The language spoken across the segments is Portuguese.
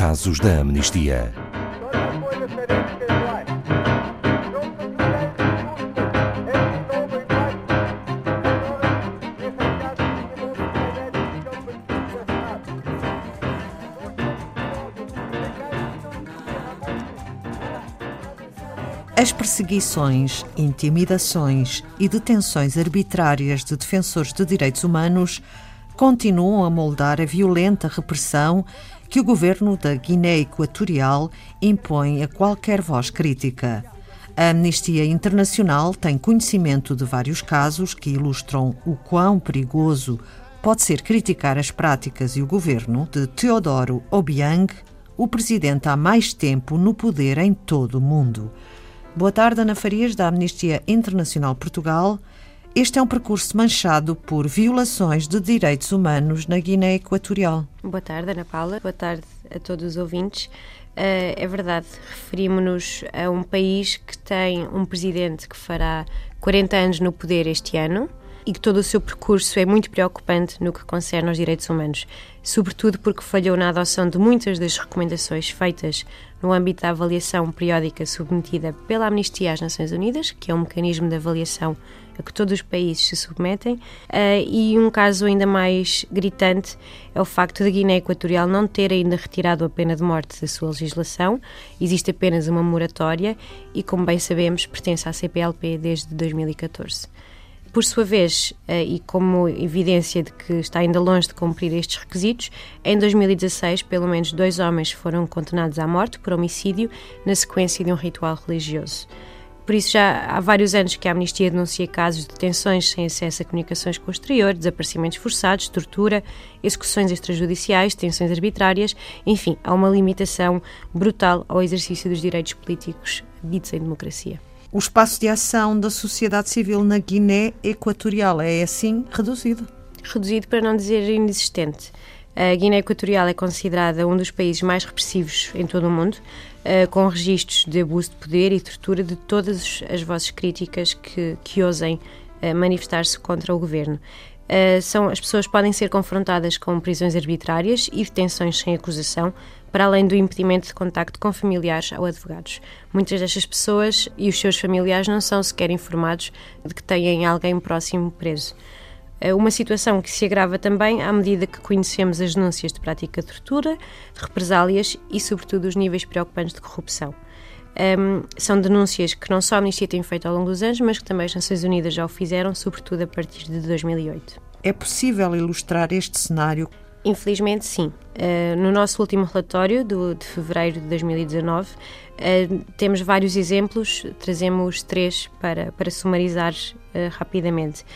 casos da amnistia. As perseguições, intimidações e detenções arbitrárias de defensores de direitos humanos continuam a moldar a violenta repressão que o governo da Guiné Equatorial impõe a qualquer voz crítica. A Amnistia Internacional tem conhecimento de vários casos que ilustram o quão perigoso pode ser criticar as práticas e o governo de Teodoro Obiang, o presidente há mais tempo no poder em todo o mundo. Boa tarde, Ana Farias, da Amnistia Internacional Portugal. Este é um percurso manchado por violações de direitos humanos na Guiné Equatorial. Boa tarde, Ana Paula. Boa tarde a todos os ouvintes. Uh, é verdade, referimos-nos a um país que tem um presidente que fará 40 anos no poder este ano e que todo o seu percurso é muito preocupante no que concerne aos direitos humanos, sobretudo porque falhou na adoção de muitas das recomendações feitas no âmbito da avaliação periódica submetida pela Amnistia às Nações Unidas, que é um mecanismo de avaliação a que todos os países se submetem, uh, e um caso ainda mais gritante é o facto da Guiné Equatorial não ter ainda retirado a pena de morte da sua legislação, existe apenas uma moratória e, como bem sabemos, pertence à CPLP desde 2014. Por sua vez, eh, e como evidência de que está ainda longe de cumprir estes requisitos, em 2016, pelo menos dois homens foram condenados à morte por homicídio na sequência de um ritual religioso. Por isso, já há vários anos que a Amnistia denuncia casos de detenções sem acesso a comunicações com o exterior, desaparecimentos forçados, tortura, execuções extrajudiciais, detenções arbitrárias, enfim, há uma limitação brutal ao exercício dos direitos políticos ditos em democracia. O espaço de ação da sociedade civil na Guiné Equatorial é assim reduzido? Reduzido para não dizer inexistente. A Guiné Equatorial é considerada um dos países mais repressivos em todo o mundo, eh, com registros de abuso de poder e tortura de todas as vozes críticas que, que ousem eh, manifestar-se contra o governo. Uh, são, as pessoas podem ser confrontadas com prisões arbitrárias e detenções sem acusação, para além do impedimento de contacto com familiares ou advogados. Muitas destas pessoas e os seus familiares não são sequer informados de que têm alguém próximo preso. Uh, uma situação que se agrava também à medida que conhecemos as denúncias de prática de tortura, represálias e, sobretudo, os níveis preocupantes de corrupção. Um, são denúncias que não só a Amnistia tem feito ao longo dos anos, mas que também as Nações Unidas já o fizeram, sobretudo a partir de 2008. É possível ilustrar este cenário? Infelizmente, sim. Uh, no nosso último relatório, do, de fevereiro de 2019, uh, ah, temos vários exemplos, trazemos três para, para sumarizar uh, rapidamente.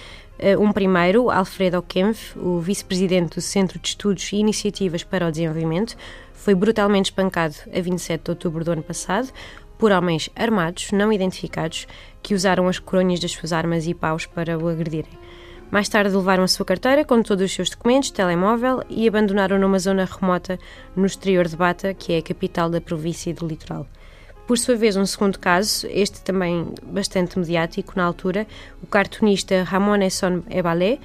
Um primeiro, Alfredo Kempf, o vice-presidente do Centro de Estudos e Iniciativas para o Desenvolvimento, foi brutalmente espancado a 27 de outubro do ano passado por homens armados, não identificados, que usaram as coronhas das suas armas e paus para o agredirem. Mais tarde levaram a sua carteira com todos os seus documentos, telemóvel e abandonaram numa zona remota no exterior de Bata, que é a capital da província do litoral. Por sua vez, um segundo caso, este também bastante mediático na altura, o cartunista Ramon Esson Ebalé,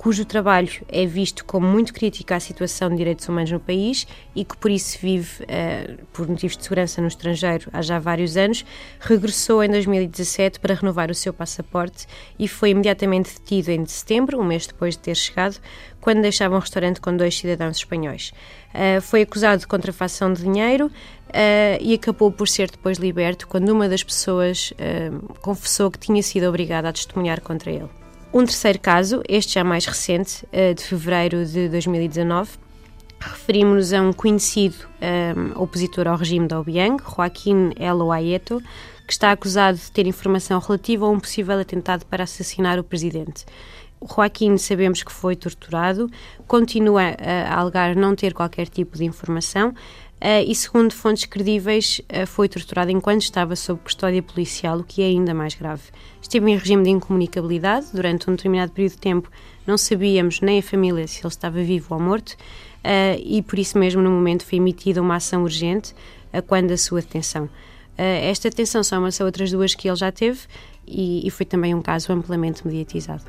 cujo trabalho é visto como muito crítico à situação de direitos humanos no país e que por isso vive, uh, por motivos de segurança no estrangeiro há já vários anos, regressou em 2017 para renovar o seu passaporte e foi imediatamente detido em setembro, um mês depois de ter chegado, quando deixava um restaurante com dois cidadãos espanhóis. Uh, foi acusado de contrafação de dinheiro uh, e acabou por ser depois liberto quando uma das pessoas confessou que tinha sido obrigada a testemunhar contra ele. Um terceiro caso, este já mais recente, eh, de fevereiro de 2019, referimos-nos a um conhecido um, eh, opositor ao regime de Obiang, Joaquim El Oaieto, que está acusado de ter informação relativa a um possível atentado para assassinar o presidente. O Joaquim sabemos que foi torturado, continua a alegar não ter qualquer tipo de informação, Uh, e, segundo fontes credíveis, uh, foi torturado enquanto estava sob custódia policial, o que é ainda mais grave. Esteve em regime de incomunicabilidade durante um determinado período de tempo, não sabíamos nem a família se ele estava vivo ou morto, uh, e por isso mesmo, no momento, foi emitida uma ação urgente quando a sua detenção. esta detenção soma-se a outras duas que ele já teve e, e foi também um caso amplamente mediatizado.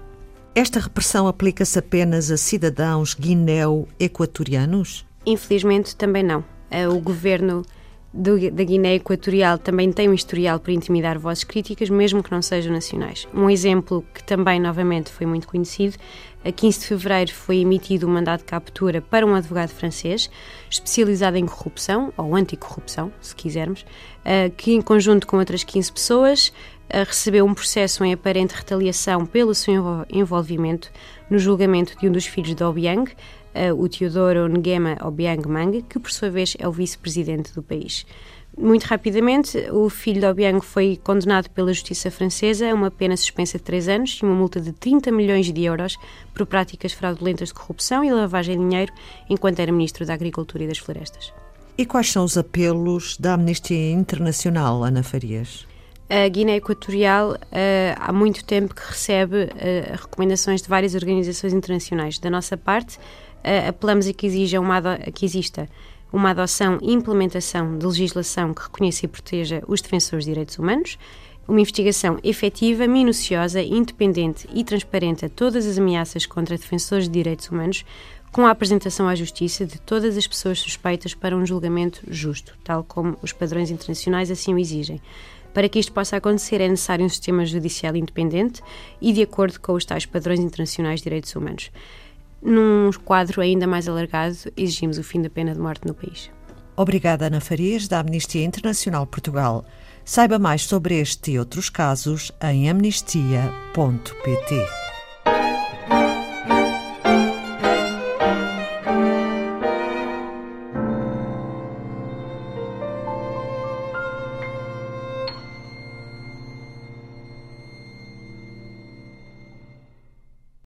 Esta repressão aplica-se apenas a cidadãos guineu-equatorianos? Infelizmente, também não. O governo do, da Guiné Equatorial também tem um historial por intimidar vozes críticas, mesmo que não sejam nacionais. Um exemplo que também, novamente, foi muito conhecido, a 15 de fevereiro foi emitido um mandado de captura para um advogado francês, especializado em corrupção, ou anticorrupção, se quisermos, eh, que, em conjunto com outras 15 pessoas, eh, recebeu um processo em aparente retaliação pelo seu envolvimento no julgamento de um dos filhos de Obiang, o Teodoro Nguema Obiang Mang, que por sua vez é o vice-presidente do país. Muito rapidamente, o filho de Obiang foi condenado pela justiça francesa a uma pena suspensa de 3 anos e uma multa de 30 milhões de euros por práticas fraudulentas de corrupção e lavagem de dinheiro enquanto era ministro da Agricultura e das Florestas. E quais são os apelos da Amnistia Internacional, Ana Farias? A Guiné Equatorial uh, há muito tempo que recebe uh, recomendações de várias organizações internacionais. Da nossa parte, apelamos a que, exija uma que exista uma adoção e implementação de legislação que reconheça e proteja os defensores de direitos humanos, uma investigação efetiva, minuciosa, independente e transparente a todas as ameaças contra defensores de direitos humanos, com a apresentação à Justiça de todas as pessoas suspeitas para um julgamento justo, tal como os padrões internacionais assim o exigem. Para que isto possa acontecer, é necessário um sistema judicial independente e de acordo com os tais padrões internacionais de direitos humanos. Num quadro ainda mais alargado, exigimos o fim da pena de morte no país. Obrigada, Ana Farias, da Amnistia Internacional Portugal. Saiba mais sobre este e outros casos em amnistia.pt.